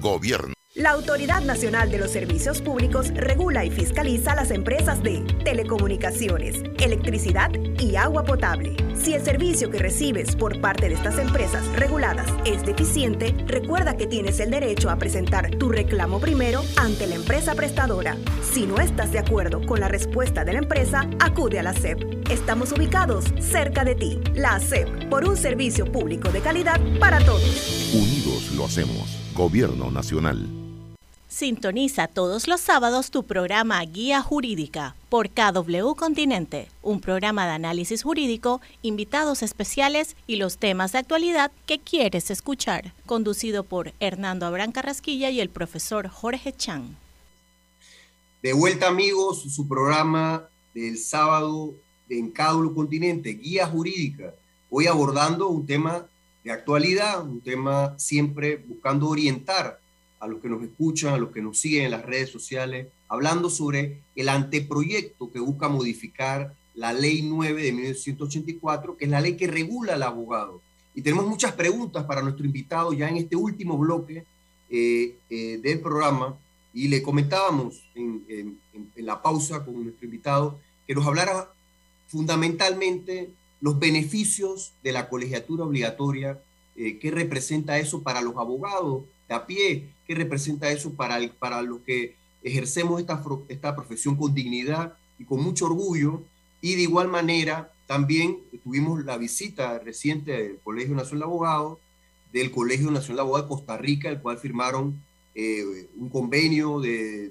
Speaker 3: Gobierno.
Speaker 2: La Autoridad Nacional de los Servicios Públicos regula y fiscaliza las empresas de telecomunicaciones, electricidad y agua potable. Si el servicio que recibes por parte de estas empresas reguladas es deficiente, recuerda que tienes el derecho a presentar tu reclamo primero ante la empresa prestadora. Si no estás de acuerdo con la respuesta de la empresa, acude a la SEP. Estamos ubicados cerca de ti. La SEP, por un servicio público de calidad para todos.
Speaker 3: Unidos lo hacemos. Gobierno Nacional.
Speaker 1: Sintoniza todos los sábados tu programa Guía Jurídica por KW Continente, un programa de análisis jurídico, invitados especiales y los temas de actualidad que quieres escuchar, conducido por Hernando Abrán Carrasquilla y el profesor Jorge Chang.
Speaker 6: De vuelta amigos, su programa del sábado en KW Continente, Guía Jurídica, hoy abordando un tema de actualidad, un tema siempre buscando orientar a los que nos escuchan, a los que nos siguen en las redes sociales, hablando sobre el anteproyecto que busca modificar la ley 9 de 1984, que es la ley que regula al abogado. Y tenemos muchas preguntas para nuestro invitado ya en este último bloque eh, eh, del programa. Y le comentábamos en, la pausa con nuestro invitado que nos hablara fundamentalmente los beneficios de la colegiatura obligatoria, eh, qué representa eso para los abogados pie, qué representa eso para, para los que ejercemos esta, esta profesión con dignidad y con mucho orgullo. Y de igual manera, también tuvimos la visita reciente del Colegio Nacional de Abogados, del Colegio Nacional de Abogados de Costa Rica, el cual firmaron eh, un convenio de,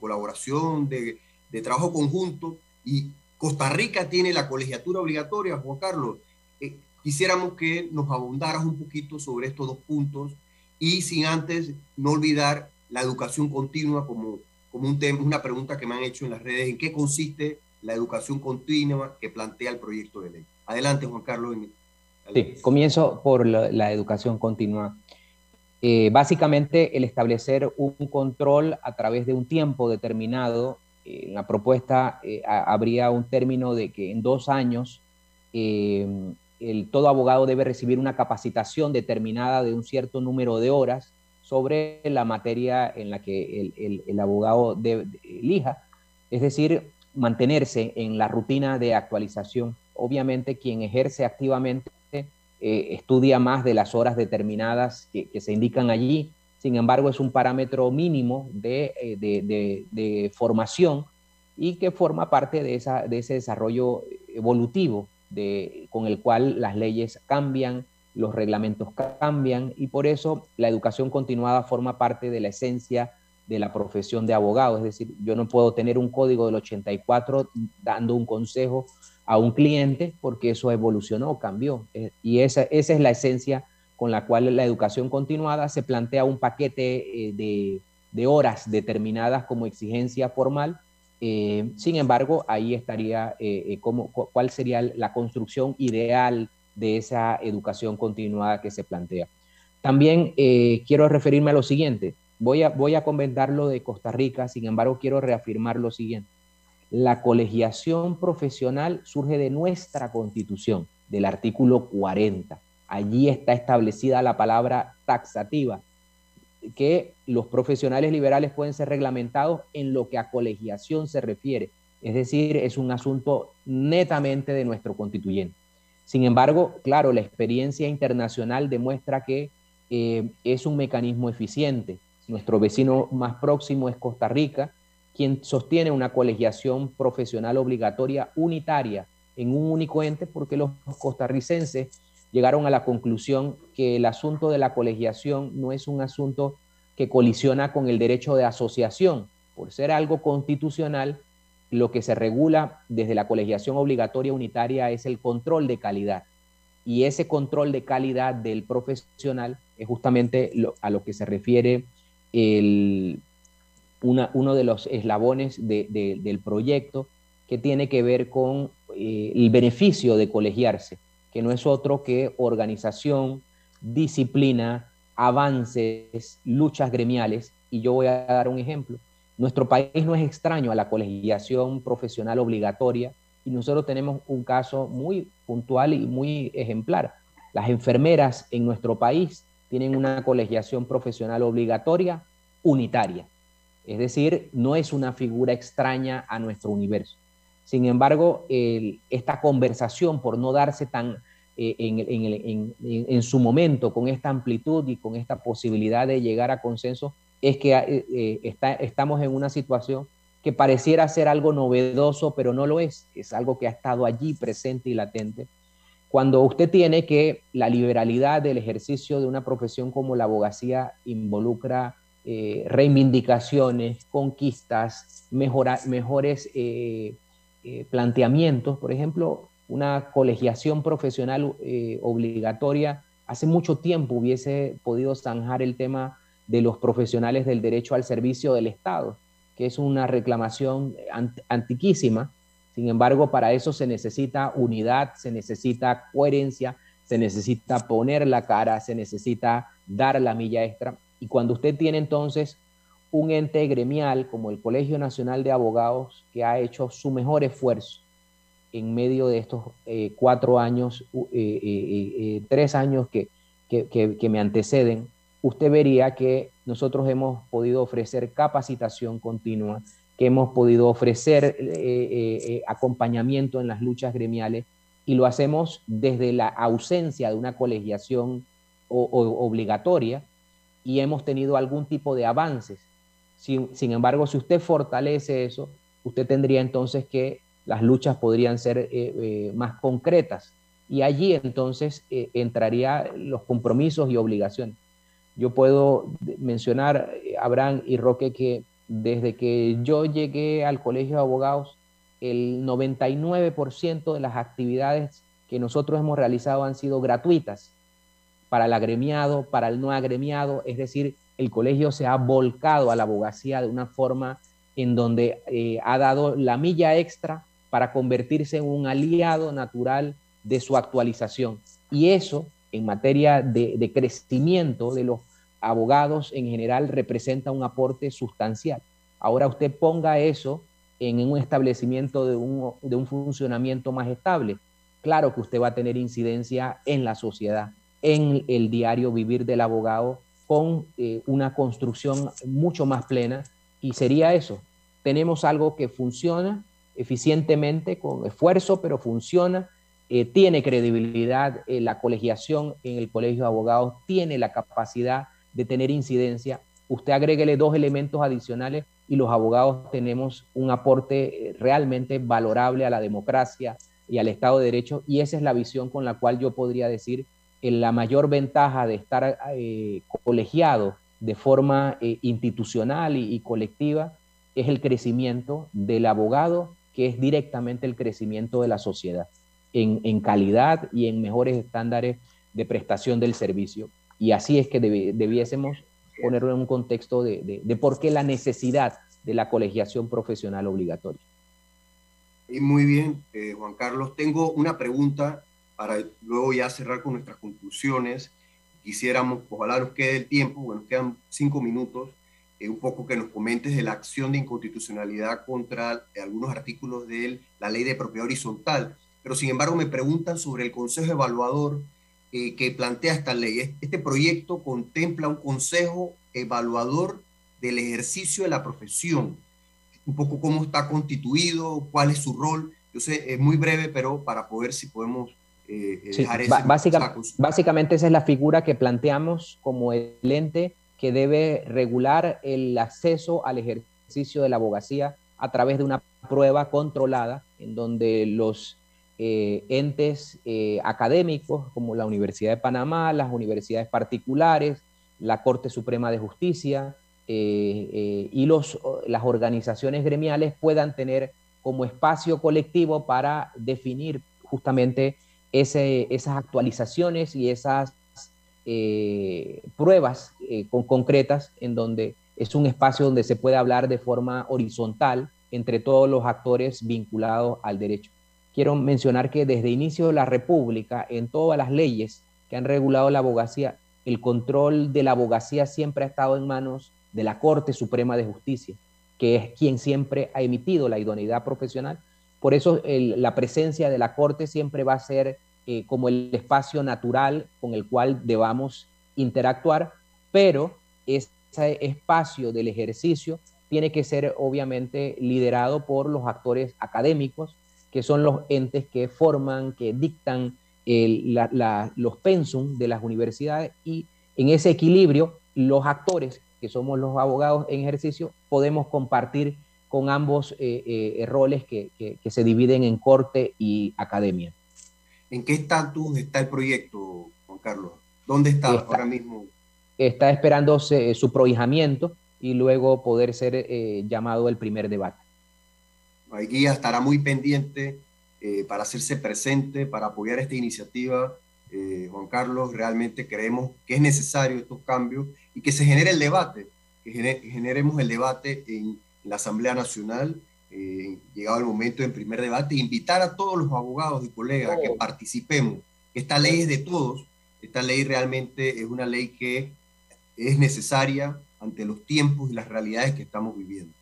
Speaker 6: colaboración, de, de, trabajo conjunto, y Costa Rica tiene la colegiatura obligatoria, Juan Carlos. Eh, quisiéramos que nos abundaras un poquito sobre estos dos puntos y sin antes no olvidar la educación continua como, como un tema, una pregunta que me han hecho en las redes, ¿en qué consiste la educación continua que plantea el proyecto de ley? Adelante, Juan Carlos.
Speaker 8: Sí, comienzo por la, educación continua. Eh, básicamente, el establecer un control a través de un tiempo determinado en la propuesta eh, habría un término de que en dos años el, todo abogado debe recibir una capacitación determinada de un cierto número de horas sobre la materia en la que el, abogado elija, es decir, mantenerse en la rutina de actualización. Obviamente quien ejerce activamente eh, estudia más de las horas determinadas que se indican allí, sin embargo, es un parámetro mínimo eh, de, formación y que forma parte de, esa, de ese desarrollo evolutivo con el cual las leyes cambian, los reglamentos cambian y por eso la educación continuada forma parte de la esencia de la profesión de abogado. Es decir, yo no puedo tener un código del 84 dando un consejo a un cliente porque eso evolucionó, cambió. Eh, y esa, esa es la esencia con la cual la educación continuada se plantea un paquete eh, de, horas determinadas como exigencia formal. Eh, sin embargo, ahí estaría eh, cuál sería la construcción ideal de esa educación continuada que se plantea. También quiero referirme a lo siguiente. Voy a, voy a comentar lo de Costa Rica, sin embargo, quiero reafirmar lo siguiente. La colegiación profesional surge de nuestra constitución, del artículo 40 allí está establecida la palabra taxativa, que los profesionales liberales pueden ser reglamentados en lo que a colegiación se refiere. Es decir, es un asunto netamente de nuestro constituyente. Sin embargo, claro, la experiencia internacional demuestra que eh, es un mecanismo eficiente. Nuestro vecino más próximo es Costa Rica, quien sostiene una colegiación profesional obligatoria unitaria en un único ente porque los costarricenses llegaron a la conclusión que el asunto de la colegiación no es un asunto que colisiona con el derecho de asociación. Por ser algo constitucional, lo que se regula desde la colegiación obligatoria unitaria es el control de calidad. Y ese control de calidad del profesional es justamente a lo que se refiere uno de los eslabones del proyecto que tiene que ver con eh, el beneficio de colegiarse que no es otro que organización, disciplina, avances, luchas gremiales. Y yo voy a dar un ejemplo. Nuestro país no es extraño a la colegiación profesional obligatoria y nosotros tenemos un caso muy puntual y muy ejemplar. Las enfermeras en nuestro país tienen una colegiación profesional obligatoria unitaria. Es decir, no es una figura extraña a nuestro universo. Sin embargo, esta conversación, por no darse tan eh, en, su momento, con esta amplitud y con esta posibilidad de llegar a consenso, es que eh, eh, estamos en una situación que pareciera ser algo novedoso, pero no lo es. Es algo que ha estado allí presente y latente. Cuando usted tiene que la liberalidad del ejercicio de una profesión como la abogacía involucra reivindicaciones, conquistas, mejores eh, planteamientos, por ejemplo, una colegiación profesional eh, obligatoria, hace mucho tiempo hubiese podido zanjar el tema de los profesionales del derecho al servicio del Estado, que es una reclamación antiquísima. Sin embargo, para eso se necesita unidad, se necesita coherencia, se necesita poner la cara, se necesita dar la milla extra. Y cuando usted tiene entonces un ente gremial como el Colegio Nacional de Abogados que ha hecho su mejor esfuerzo en medio de estos eh, cuatro años, eh, eh, tres años que, que, me anteceden, usted vería que nosotros hemos podido ofrecer capacitación continua, que hemos podido ofrecer acompañamiento en las luchas gremiales y lo hacemos desde la ausencia de una colegiación obligatoria y hemos tenido algún tipo de avances. Sin, embargo, si usted fortalece eso, usted tendría entonces que las luchas podrían ser eh, eh, más concretas y allí entonces eh, entraría los compromisos y obligaciones. Yo puedo mencionar, Abraham y Roque, que desde que yo llegué al Colegio de Abogados, el 99% de las actividades que nosotros hemos realizado han sido gratuitas para el agremiado, para el no agremiado, es decir, el colegio se ha volcado a la abogacía de una forma en donde eh, ha dado la milla extra para convertirse en un aliado natural de su actualización. Y eso, en materia de, crecimiento de los abogados en general, representa un aporte sustancial. Ahora usted ponga eso en un establecimiento de un, de un funcionamiento más estable. Claro que usted va a tener incidencia en la sociedad, en el diario vivir del abogado, con eh, una construcción mucho más plena. Y sería eso, tenemos algo que funciona eficientemente, con esfuerzo, pero funciona, eh, tiene credibilidad, eh, la colegiación en el Colegio de Abogados tiene la capacidad de tener incidencia. Usted agréguele dos elementos adicionales y los abogados tenemos un aporte eh, realmente valorable a la democracia y al Estado de Derecho y esa es la visión con la cual yo podría decir la mayor ventaja de estar eh, colegiado de forma eh, institucional y, colectiva es el crecimiento del abogado, que es directamente el crecimiento de la sociedad en, calidad y en mejores estándares de prestación del servicio. Y así es que debiésemos ponerlo en un contexto de, de, por qué la necesidad de la colegiación profesional obligatoria.
Speaker 6: Muy bien, eh, Juan Carlos. Tengo una pregunta para luego ya cerrar con nuestras conclusiones. Quisiéramos, ojalá nos quede el tiempo, bueno, quedan cinco minutos, eh, un poco que nos comentes de la acción de inconstitucionalidad contra algunos artículos de la ley de propiedad horizontal. Pero sin embargo me preguntan sobre el consejo evaluador eh, que plantea esta ley. Este proyecto contempla un consejo evaluador del ejercicio de la profesión, un poco cómo está constituido, cuál es su rol. Yo sé, es muy breve, pero para poder, si podemos eh,
Speaker 8: Básicamente esa es la figura que planteamos como el ente que debe regular el acceso al ejercicio de la abogacía a través de una prueba controlada en donde los eh, entes eh, académicos como la Universidad de Panamá, las universidades particulares, la Corte Suprema de Justicia eh, y los, las organizaciones gremiales puedan tener como espacio colectivo para definir justamente ese, esas actualizaciones y esas pruebas con, concretas en donde es un espacio donde se puede hablar de forma horizontal entre todos los actores vinculados al derecho quiero mencionar que desde inicio de la República, en todas las leyes que han regulado la abogacía, el control de la abogacía siempre ha estado en manos de la Corte Suprema de Justicia, que es quien siempre ha emitido la idoneidad profesional. Por eso la presencia de la Corte siempre va a ser eh, como el espacio natural con el cual debamos interactuar, pero ese espacio del ejercicio tiene que ser obviamente liderado por los actores académicos, que son los entes que forman, que dictan los pensum de las universidades y en ese equilibrio los actores, que somos los abogados en ejercicio, podemos compartir con ambos eh, eh, roles que, se dividen en corte y academia.
Speaker 6: ¿En qué estatus está el proyecto, Juan Carlos? ¿Dónde está, ahora mismo?
Speaker 8: Está esperándose su prohijamiento y luego poder ser eh, llamado el primer debate.
Speaker 6: Guía estará muy pendiente eh, para hacerse presente, para apoyar esta iniciativa. Eh, Juan Carlos, realmente creemos que es necesario estos cambios y que se genere el debate, que, generemos el debate en, la Asamblea Nacional, eh, llegado el momento en primer debate, invitar a todos los abogados y colegas a que participemos. Esta ley es de todos, esta ley realmente es una ley que es necesaria ante los tiempos y las realidades que estamos viviendo.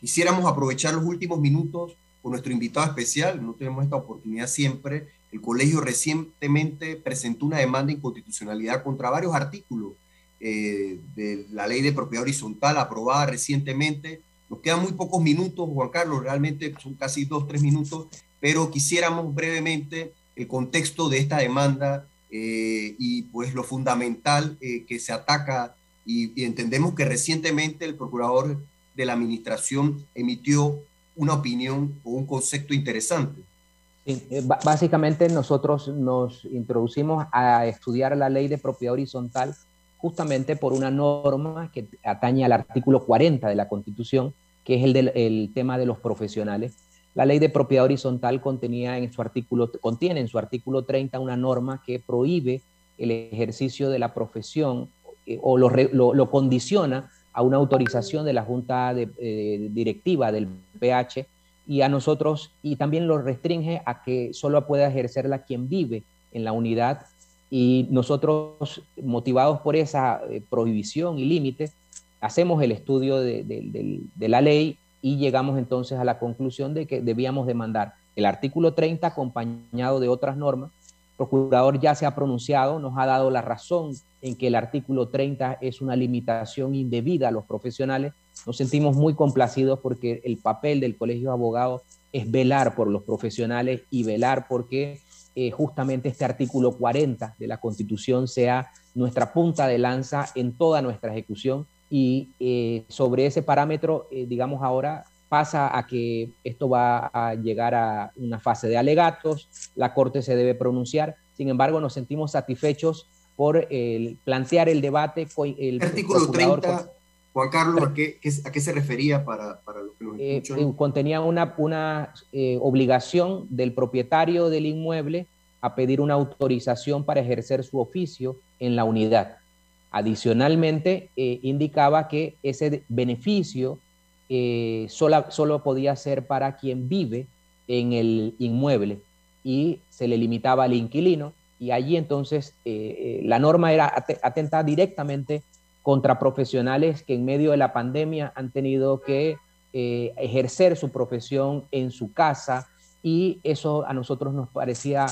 Speaker 6: Quisiéramos aprovechar los últimos minutos con nuestro invitado especial, no tenemos esta oportunidad siempre. El colegio recientemente presentó una demanda de inconstitucionalidad contra varios artículos eh, de la ley de propiedad horizontal aprobada recientemente. Nos quedan muy pocos minutos, Juan Carlos, realmente son casi dos, tres minutos, pero quisiéramos brevemente el contexto de esta demanda eh, y pues lo fundamental eh, que se ataca y, entendemos que recientemente el procurador de la administración emitió una opinión o un concepto interesante.
Speaker 8: Eh, básicamente nosotros nos introducimos a estudiar la ley de propiedad horizontal justamente por una norma que atañe al artículo 40 de la Constitución, que es el del tema de los profesionales. La ley de propiedad horizontal contenía en su artículo, contiene en su artículo 30 una norma que prohíbe el ejercicio de la profesión eh, o lo, lo, condiciona a una autorización de la Junta eh, Directiva del PH y a nosotros, y también lo restringe a que solo pueda ejercerla quien vive en la unidad. Y nosotros, motivados por esa eh, prohibición y límite, hacemos el estudio de, de, la ley y llegamos entonces a la conclusión de que debíamos demandar el artículo 30 acompañado de otras normas. El procurador ya se ha pronunciado, nos ha dado la razón en que el artículo 30 es una limitación indebida a los profesionales. Nos sentimos muy complacidos porque el papel del Colegio de Abogados es velar por los profesionales y velar porque eh, justamente este artículo 40 de la Constitución sea nuestra punta de lanza en toda nuestra ejecución y eh, sobre ese parámetro, eh, digamos ahora, pasa a que esto va a llegar a una fase de alegatos, la Corte se debe pronunciar, sin embargo nos sentimos satisfechos por el, plantear el debate.
Speaker 6: El artículo 30, Juan Carlos, ¿a qué, ¿a qué, se refería para, para los que nos eh, escuchan?
Speaker 8: contenía una, una eh, obligación del propietario del inmueble a pedir una autorización para ejercer su oficio en la unidad. Adicionalmente, eh, indicaba que ese beneficio solo, solo podía ser para quien vive en el inmueble y se le limitaba al inquilino y allí entonces eh, eh, la norma era atenta directamente contra profesionales que en medio de la pandemia han tenido que eh, ejercer su profesión en su casa y eso a nosotros nos parecía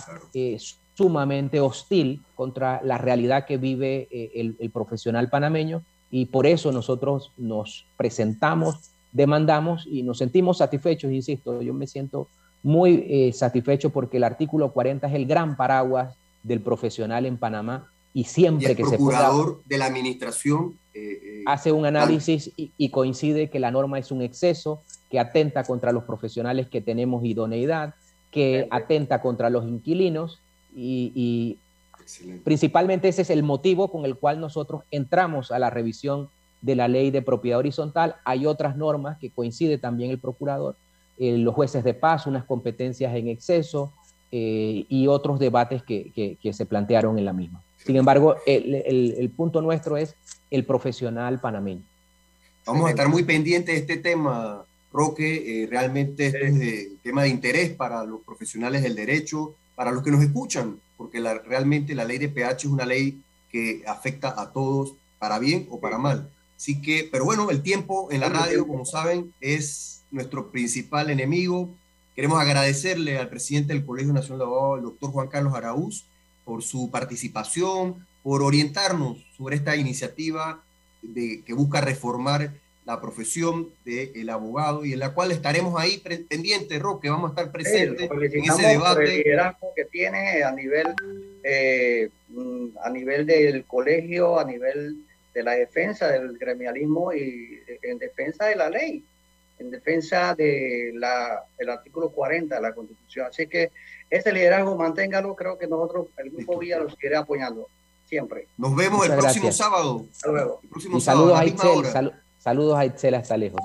Speaker 8: sumamente hostil contra la realidad que vive el, el, profesional panameño y por eso nosotros nos presentamos, demandamos y nos sentimos satisfechos, insisto, yo me siento muy satisfecho porque el artículo 40 es el gran paraguas del profesional en Panamá y siempre que se
Speaker 6: pueda... de la administración
Speaker 8: eh, eh, hace un análisis y, coincide que la norma es un exceso, que atenta contra los profesionales que tenemos idoneidad, que atenta contra los inquilinos y, principalmente ese es el motivo con el cual nosotros entramos a la revisión de la ley de propiedad horizontal. Hay otras normas que coincide también el procurador, eh, los jueces de paz, unas competencias en exceso, y otros debates que, que, se plantearon en la misma. Sin embargo, el, el, punto nuestro es el profesional panameño.
Speaker 6: Vamos a estar muy pendientes de este tema, Roque. Eh, realmente este es un tema de interés para los profesionales del derecho, para los que nos escuchan, porque la, realmente la ley de PH es una ley que afecta a todos, para bien o para mal. Así que, pero bueno, el tiempo en la radio, como saben, es nuestro principal enemigo. Queremos agradecerle al presidente del Colegio Nacional de Abogados, el doctor Juan Carlos Araúz, por su participación, por orientarnos sobre esta iniciativa de, que busca reformar la profesión del abogado y en la cual estaremos ahí pendientes, Roque, vamos a estar presentes en ese debate.
Speaker 7: el liderazgo que tiene a nivel, eh, mm, a nivel del colegio, a nivel de la defensa del gremialismo y en defensa de la ley en defensa del el artículo 40 de la Constitución. Así que ese liderazgo manténgalo, creo que nosotros, el Grupo Vía, los seguirá apoyando siempre.
Speaker 6: Nos vemos el próximo sábado.
Speaker 7: Hasta luego.
Speaker 8: saludos, a Itzel, saludos a Itzel hasta lejos.